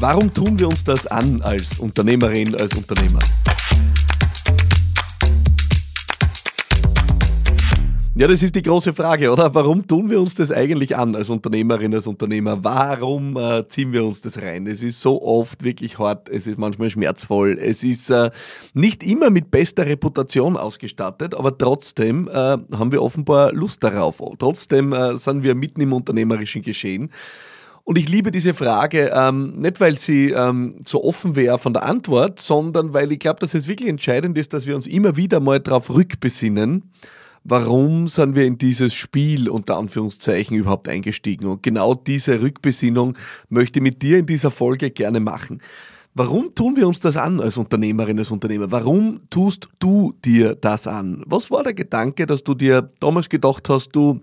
Warum tun wir uns das an als Unternehmerin, als Unternehmer? Ja, das ist die große Frage, oder? Warum tun wir uns das eigentlich an als Unternehmerin, als Unternehmer? Warum äh, ziehen wir uns das rein? Es ist so oft wirklich hart, es ist manchmal schmerzvoll, es ist äh, nicht immer mit bester Reputation ausgestattet, aber trotzdem äh, haben wir offenbar Lust darauf. Trotzdem äh, sind wir mitten im unternehmerischen Geschehen. Und ich liebe diese Frage, ähm, nicht weil sie ähm, so offen wäre von der Antwort, sondern weil ich glaube, dass es wirklich entscheidend ist, dass wir uns immer wieder mal darauf rückbesinnen, warum sind wir in dieses Spiel unter Anführungszeichen überhaupt eingestiegen. Und genau diese Rückbesinnung möchte ich mit dir in dieser Folge gerne machen. Warum tun wir uns das an als Unternehmerin, als Unternehmer? Warum tust du dir das an? Was war der Gedanke, dass du dir damals gedacht hast, du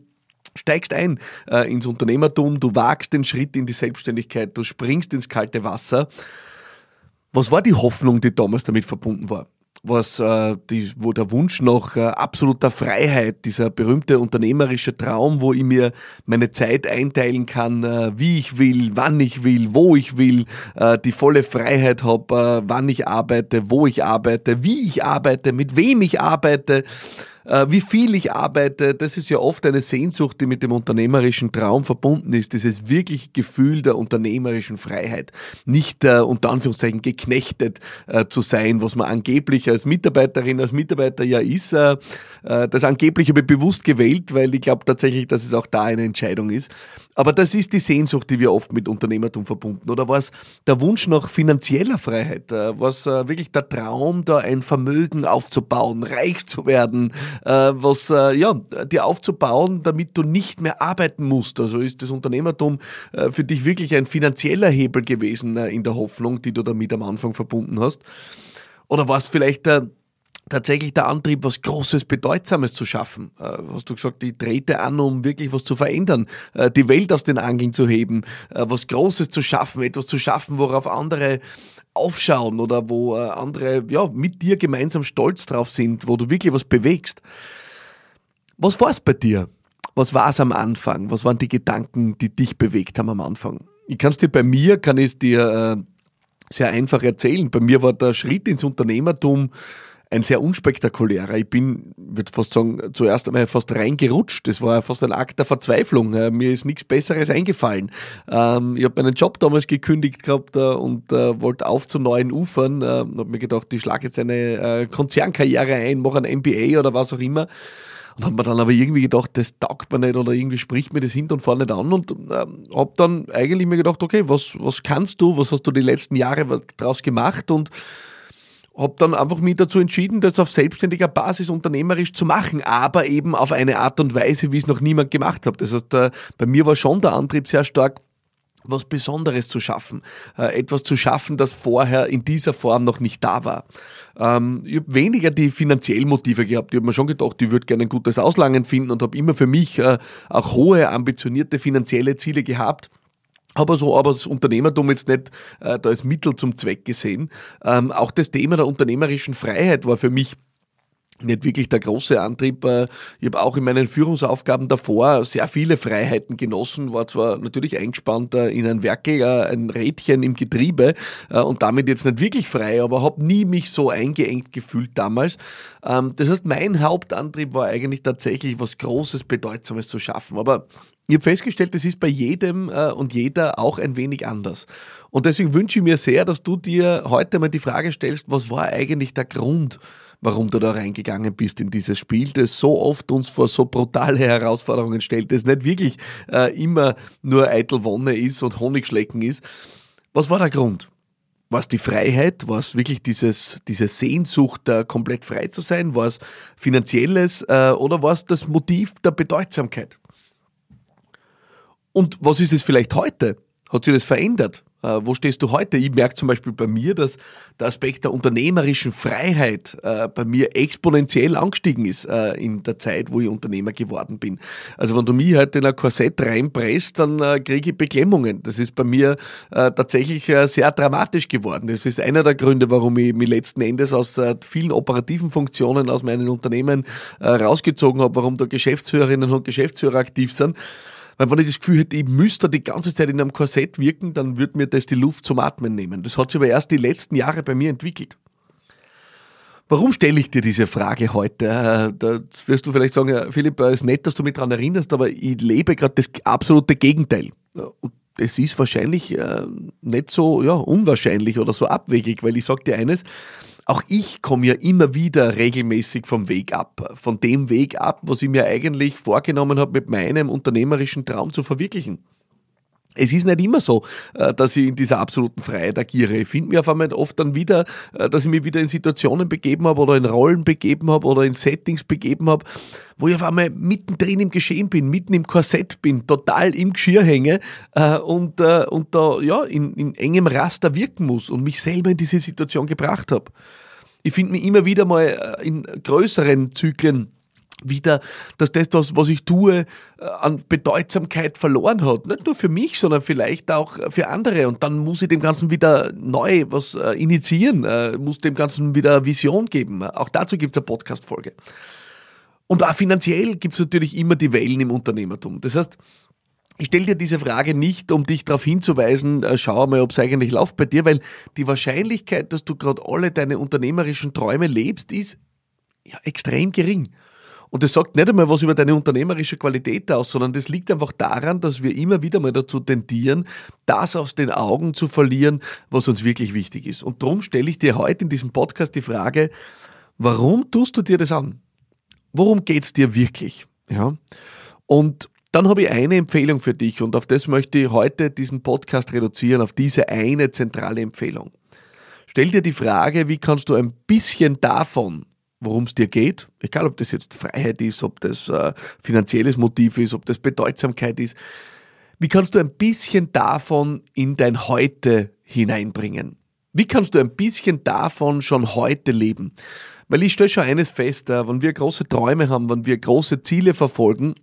steigst ein äh, ins Unternehmertum, du wagst den Schritt in die Selbstständigkeit, du springst ins kalte Wasser. Was war die Hoffnung, die damals damit verbunden war? was äh, die, wo der Wunsch nach äh, absoluter Freiheit, dieser berühmte unternehmerische Traum, wo ich mir meine Zeit einteilen kann, äh, wie ich will, wann ich will, wo ich will, äh, die volle Freiheit habe, äh, wann ich arbeite, wo ich arbeite, wie ich arbeite, mit wem ich arbeite wie viel ich arbeite, das ist ja oft eine Sehnsucht, die mit dem unternehmerischen Traum verbunden ist, dieses wirkliche Gefühl der unternehmerischen Freiheit. Nicht äh, unter Anführungszeichen geknechtet äh, zu sein, was man angeblich als Mitarbeiterin, als Mitarbeiter ja ist. Äh, äh das angeblich habe ich bewusst gewählt, weil ich glaube tatsächlich, dass es auch da eine Entscheidung ist. Aber das ist die Sehnsucht, die wir oft mit Unternehmertum verbunden. Oder was der Wunsch nach finanzieller Freiheit? Äh, was äh, wirklich der Traum, da ein Vermögen aufzubauen, reich zu werden, äh, was ja, dir aufzubauen, damit du nicht mehr arbeiten musst. Also ist das Unternehmertum für dich wirklich ein finanzieller Hebel gewesen in der Hoffnung, die du damit am Anfang verbunden hast? Oder was vielleicht der tatsächlich der Antrieb, was Großes, Bedeutsames zu schaffen. Äh, hast du gesagt, die trete an, um wirklich was zu verändern, äh, die Welt aus den Angeln zu heben, äh, was Großes zu schaffen, etwas zu schaffen, worauf andere aufschauen oder wo äh, andere ja, mit dir gemeinsam stolz drauf sind, wo du wirklich was bewegst. Was war es bei dir? Was war es am Anfang? Was waren die Gedanken, die dich bewegt haben am Anfang? Ich kann es dir bei mir, kann ich dir äh, sehr einfach erzählen. Bei mir war der Schritt ins Unternehmertum ein sehr unspektakulärer. Ich bin, würde fast sagen, zuerst einmal fast reingerutscht. Das war fast ein Akt der Verzweiflung. Mir ist nichts Besseres eingefallen. Ähm, ich habe meinen Job damals gekündigt gehabt äh, und äh, wollte auf zu neuen Ufern. Ich ähm, habe mir gedacht, ich schlage jetzt eine äh, Konzernkarriere ein, mache ein MBA oder was auch immer. Und habe mir dann aber irgendwie gedacht, das taugt mir nicht oder irgendwie spricht mir das hinten und vorne nicht an und ähm, habe dann eigentlich mir gedacht, okay, was, was kannst du, was hast du die letzten Jahre daraus gemacht und habe dann einfach mich dazu entschieden, das auf selbstständiger Basis unternehmerisch zu machen, aber eben auf eine Art und Weise, wie es noch niemand gemacht hat. Das heißt, äh, bei mir war schon der Antrieb sehr stark, was Besonderes zu schaffen, äh, etwas zu schaffen, das vorher in dieser Form noch nicht da war. Ähm, ich habe weniger die finanziellen Motive gehabt. Ich habe mir schon gedacht, ich würde gerne ein gutes Auslangen finden und habe immer für mich äh, auch hohe, ambitionierte finanzielle Ziele gehabt aber so, aber das Unternehmertum jetzt nicht äh, da als Mittel zum Zweck gesehen. Ähm, auch das Thema der unternehmerischen Freiheit war für mich nicht wirklich der große Antrieb. Äh, ich habe auch in meinen Führungsaufgaben davor sehr viele Freiheiten genossen, war zwar natürlich eingespannt äh, in ein Werkel, äh, ein Rädchen im Getriebe und damit jetzt nicht wirklich frei, aber habe nie mich so eingeengt gefühlt damals. Ähm, das heißt, mein Hauptantrieb war eigentlich tatsächlich was Großes, Bedeutsames zu schaffen. Aber ich habe festgestellt, das ist bei jedem äh, und jeder auch ein wenig anders. Und deswegen wünsche ich mir sehr, dass du dir heute mal die Frage stellst, was war eigentlich der Grund, warum du da reingegangen bist in dieses Spiel, das so oft uns vor so brutale Herausforderungen stellt, das nicht wirklich äh, immer nur eitel Wonne ist und Honigschlecken ist. Was war der Grund? War es die Freiheit? War es wirklich dieses, diese Sehnsucht, äh, komplett frei zu sein? War es finanzielles äh, oder war es das Motiv der Bedeutsamkeit? Und was ist es vielleicht heute? Hat sich das verändert? Äh, wo stehst du heute? Ich merke zum Beispiel bei mir, dass der Aspekt der unternehmerischen Freiheit äh, bei mir exponentiell angestiegen ist äh, in der Zeit, wo ich Unternehmer geworden bin. Also wenn du mich heute in ein Korsett reinpresst, dann äh, kriege ich Beklemmungen. Das ist bei mir äh, tatsächlich äh, sehr dramatisch geworden. Das ist einer der Gründe, warum ich mich letzten Endes aus vielen operativen Funktionen aus meinen Unternehmen rausgezogen habe, warum da Geschäftsführerinnen und Geschäftsführer aktiv sind Weil wenn ich das Gefühl hätte, ich müsste die ganze Zeit in einem Korsett wirken, dann würde mir das die Luft zum Atmen nehmen. Das hat sich aber erst die letzten Jahre bei mir entwickelt. Warum stelle ich dir diese Frage heute? Äh, da wirst du vielleicht sagen, Philipp, es ist nett, dass du mich daran erinnerst, aber ich lebe gerade das absolute Gegenteil. Und es ist wahrscheinlich äh, nicht so ja, unwahrscheinlich oder so abwegig, weil ich sage dir eines, auch ich komme ja immer wieder regelmäßig vom Weg ab, von dem Weg ab, was ich mir eigentlich vorgenommen habe, mit meinem unternehmerischen Traum zu verwirklichen es ist nicht immer so, äh, dass ich in dieser absoluten Freiheit agiere. Ich finde mir auf einmal oft dann wieder, äh, dass ich mich wieder in Situationen begeben habe oder in Rollen begeben habe oder in Settings begeben habe, wo ich auf einmal mittendrin im Geschehen bin, mitten im Korsett bin, total im Geschirr hänge äh, und, und da ja, in, in engem Raster wirken muss und mich selber in diese Situation gebracht habe. Ich finde mich immer wieder mal in größeren Zyklen wieder, dass das, das, was ich tue, äh, an Bedeutsamkeit verloren hat. Nicht nur für mich, sondern vielleicht auch für andere. Und dann muss ich dem Ganzen wieder neu was äh, initiieren, äh, muss dem Ganzen wieder Vision geben. Auch dazu gibt es eine Podcast-Folge. Und auch finanziell gibt es natürlich immer die Wellen im Unternehmertum. Das heißt, ich stelle dir diese Frage nicht, um dich darauf hinzuweisen, schau mal, ob es eigentlich läuft bei dir, weil die Wahrscheinlichkeit, dass du gerade alle deine unternehmerischen Träume lebst, ist ja, extrem gering. Und das sagt nicht einmal was über deine unternehmerische Qualität aus, sondern das liegt einfach daran, dass wir immer wieder mal dazu tendieren, das aus den Augen zu verlieren, was uns wirklich wichtig ist. Und darum stelle ich dir heute in diesem Podcast die Frage, warum tust du dir das an? Worum geht es dir wirklich? Ja. Und dann habe ich eine Empfehlung für dich und auf das möchte ich heute diesen Podcast reduzieren, auf diese eine zentrale Empfehlung. Stell dir die Frage, wie kannst du ein bisschen davon, worum es dir geht, egal ob das jetzt Freiheit ist, ob das äh, finanzielles Motiv ist, ob das Bedeutsamkeit ist, wie kannst du ein bisschen davon in dein Heute hineinbringen? Wie kannst du ein bisschen davon schon heute leben? Weil ich stelle schon eines fest, äh, wenn wir große Träume haben, wenn wir große Ziele verfolgen,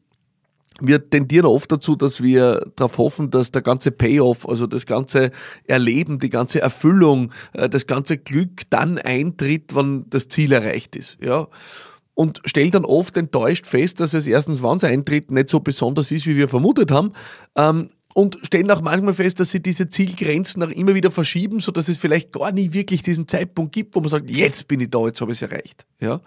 wir tendieren oft dazu, dass wir darauf hoffen, dass der ganze Payoff, also das ganze Erleben, die ganze Erfüllung, äh, das ganze Glück dann eintritt, wenn das Ziel erreicht ist. Ja? Und stellen dann oft enttäuscht fest, dass es erstens, wann es eintritt, nicht so besonders ist, wie wir vermutet haben. Ähm, und stellen auch manchmal fest, dass sie diese Zielgrenzen auch immer wieder verschieben, sodass es vielleicht gar nie wirklich diesen Zeitpunkt gibt, wo man sagt, jetzt bin ich da, jetzt habe ich es erreicht. Ja?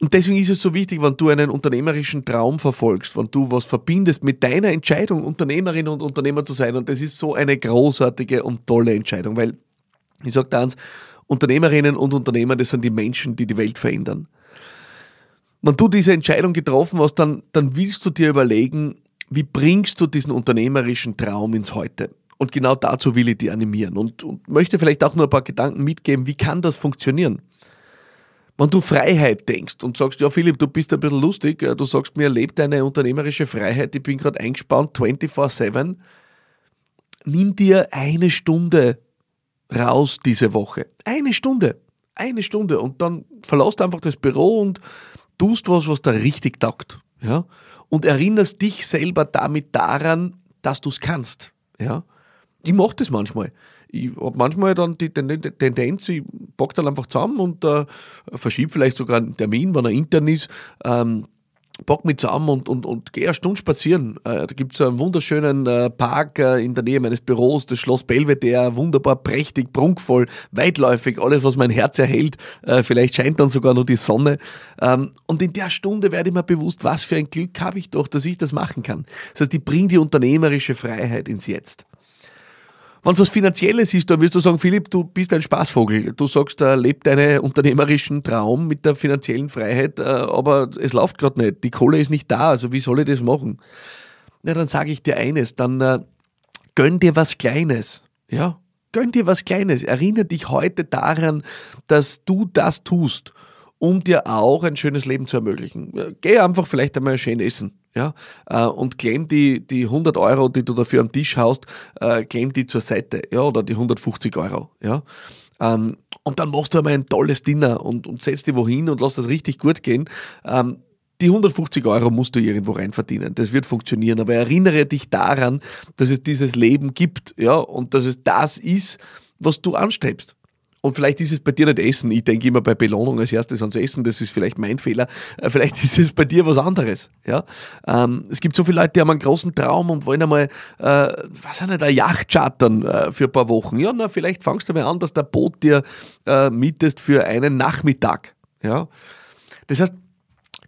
Und deswegen ist es so wichtig, wenn du einen unternehmerischen Traum verfolgst, wenn du was verbindest mit deiner Entscheidung, Unternehmerin und Unternehmer zu sein. Und das ist so eine großartige und tolle Entscheidung, weil ich sage eins, Unternehmerinnen und Unternehmer, das sind die Menschen, die die Welt verändern. Wenn du diese Entscheidung getroffen hast, dann, dann willst du dir überlegen, wie bringst du diesen unternehmerischen Traum ins Heute? Und genau dazu will ich dich animieren und, und möchte vielleicht auch nur ein paar Gedanken mitgeben, wie kann das funktionieren? Wenn du Freiheit denkst und sagst, ja Philipp, du bist ein bisschen lustig, äh, du sagst mir, lebt deine unternehmerische Freiheit, ich bin gerade eingespannt 24-7, nimm dir eine Stunde raus diese Woche. Eine Stunde. Eine Stunde. Und dann verlässt einfach das Büro und tust was, was da richtig taugt. Ja? Und erinnerst dich selber damit daran, dass du es kannst. Ja? Ich mache das manchmal ich habe manchmal dann die Tendenz, ich pack dann einfach zusammen und äh, verschiebe vielleicht sogar einen Termin, wenn er intern ist, ähm, pack mich zusammen und, und, und gehe eine Stunde spazieren. Äh, da gibt es einen wunderschönen äh, Park äh, in der Nähe meines Büros, das Schloss Belvedere, wunderbar prächtig, prunkvoll, weitläufig, alles, was mein Herz erhält. Äh, vielleicht scheint dann sogar noch die Sonne. Ähm, und in der Stunde werde ich mir bewusst, was für ein Glück habe ich doch, dass ich das machen kann. Das heißt, ich bringe die unternehmerische Freiheit ins Jetzt. Wenn es was Finanzielles ist, dann wirst du sagen, Philipp, du bist ein Spaßvogel. Du sagst, da lebt deinen unternehmerischen Traum mit der finanziellen Freiheit, äh, aber es läuft gerade nicht. Die Kohle ist nicht da, also wie soll ich das machen? Na, dann sage ich dir eines, dann äh, gönn dir was Kleines. Ja, gönn dir was Kleines. Erinnere dich heute daran, dass du das tust, um dir auch ein schönes Leben zu ermöglichen. Geh einfach vielleicht einmal schön essen ja, äh, und claim die, die 100 Euro, die du dafür am Tisch haust, äh, die zur Seite, ja, oder die 150 Euro, ja. Ähm, und dann machst du einmal ein tolles Dinner und, und setzt dich wohin und lass das richtig gut gehen. Ähm, die 150 Euro musst du irgendwo rein verdienen. Das wird funktionieren. Aber erinnere dich daran, dass es dieses Leben gibt, ja, und dass es das ist, was du anstrebst. Und vielleicht ist es bei dir nicht Essen. Ich denke immer bei Belohnung als erstes ans Essen. Das ist vielleicht mein Fehler. Äh, vielleicht ist es bei dir was anderes. Ja? Ähm, es gibt so viele Leute, die haben einen großen Traum und wollen einmal, äh, was nicht, eine Yacht chartern äh, für ein paar Wochen. Ja, na, vielleicht fangst du mal an, dass der Boot dir äh, mietest für einen Nachmittag. Ja? Das heißt,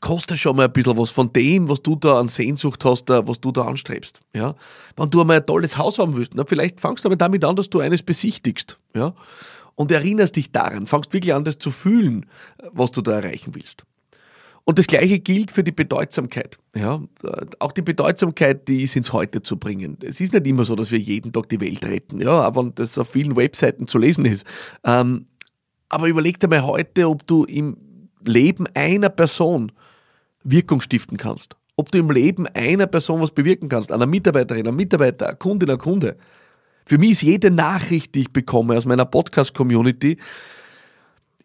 kostet schon mal ein bisschen was von dem, was du da an Sehnsucht hast, äh, was du da anstrebst. Ja? Wenn du einmal ein tolles Haus haben willst, na, vielleicht fangst du aber damit an, dass du eines besichtigst. Ja? Und erinnerst dich daran, fangst wirklich an, das zu fühlen, was du da erreichen willst. Und das Gleiche gilt für die Bedeutsamkeit. Ja, auch die Bedeutsamkeit, die ist ins Heute zu bringen. Es ist nicht immer so, dass wir jeden Tag die Welt retten, ja, aber das auf vielen Webseiten zu lesen ist. Ähm, aber überleg dir mal heute, ob du im Leben einer Person Wirkung stiften kannst. Ob du im Leben einer Person was bewirken kannst, einer Mitarbeiterin, einem Mitarbeiter, einer Kundin, einer Kunde. Für mich ist jede Nachricht, die ich bekomme aus meiner Podcast-Community,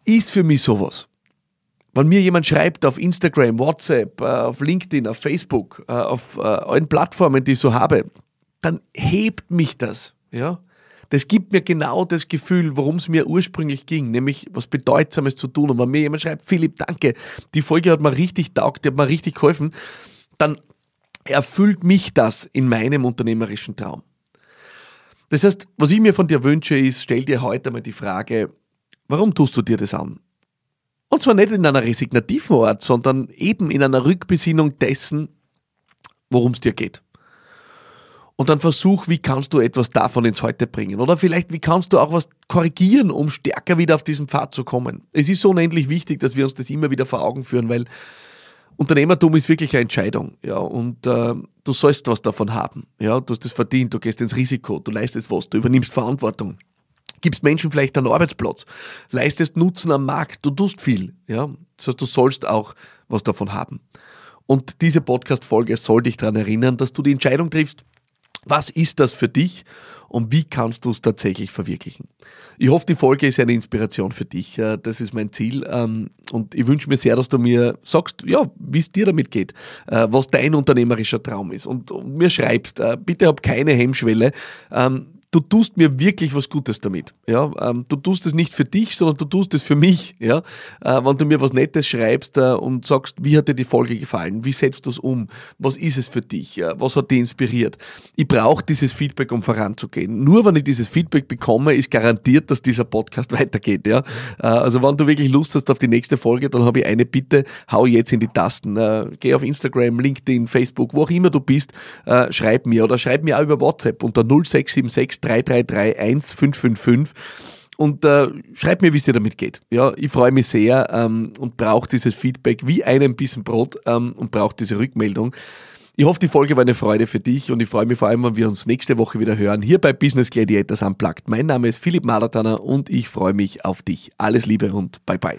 ist für mich sowas. Wenn mir jemand schreibt auf Instagram, WhatsApp, äh, auf LinkedIn, auf Facebook, äh, auf äh, allen Plattformen, die ich so habe, dann hebt mich das. Ja? Das gibt mir genau das Gefühl, worum es mir ursprünglich ging, nämlich was Bedeutsames zu tun. Und wenn mir jemand schreibt, Philipp, danke, die Folge hat mir richtig taugt, die hat mir richtig geholfen, dann erfüllt mich das in meinem unternehmerischen Traum. Das heißt, was ich mir von dir wünsche, ist, stell dir heute mal die Frage, warum tust du dir das an? Und zwar nicht in einer resignativen Art, sondern eben in einer Rückbesinnung dessen, worum es dir geht. Und dann versuch, wie kannst du etwas davon ins Heute bringen? Oder vielleicht, wie kannst du auch was korrigieren, um stärker wieder auf diesen Pfad zu kommen? Es ist so unendlich wichtig, dass wir uns das immer wieder vor Augen führen, weil Unternehmertum ist wirklich eine Entscheidung, ja, und äh, du sollst was davon haben, ja, du hast das verdient, du gehst ins Risiko, du leistest was, du übernimmst Verantwortung, gibst Menschen vielleicht einen Arbeitsplatz, leistest Nutzen am Markt, du tust viel, ja, das heißt, du sollst auch was davon haben. Und diese Podcast-Folge soll dich daran erinnern, dass du die Entscheidung triffst, was ist das für dich und wie kannst du es tatsächlich verwirklichen. Ich hoffe, die Folge ist eine Inspiration für dich. Das ist mein Ziel. Ähm, und ich wünsche mir sehr, dass du mir sagst, ja, wie es dir damit geht, äh, was dein unternehmerischer Traum ist und, mir schreibst. Äh, bitte hab keine Hemmschwelle. Du tust mir wirklich was Gutes damit. Ja? Ähm, du tust es nicht für dich, sondern du tust es für mich. Ja? Äh, wenn du mir was Nettes schreibst äh, und sagst, wie hat dir die Folge gefallen? Wie setzt du es um? Was ist es für dich? Äh, was hat dich inspiriert? Ich brauche dieses Feedback, um voranzugehen. Nur wenn ich dieses Feedback bekomme, ist garantiert, dass dieser Podcast weitergeht. Ja? Äh, also wenn du wirklich Lust hast auf die nächste Folge, dann habe ich eine Bitte, hau jetzt in die Tasten. Äh, geh auf Instagram, LinkedIn, Facebook, wo auch immer du bist, äh, schreib mir oder schreib mir auch über WhatsApp unter 0676 333 1555 und äh, schreib mir, wie es dir damit geht. Ja, ich freue mich sehr ähm, und brauche dieses Feedback wie einen Bissen Brot ähm, und brauche diese Rückmeldung. Ich hoffe, die Folge war eine Freude für dich und ich freue mich vor allem, wenn wir uns nächste Woche wieder hören, hier bei Business Gladiators Unplugged. Mein Name ist Philipp Malatana und ich freue mich auf dich. Alles Liebe und bye bye.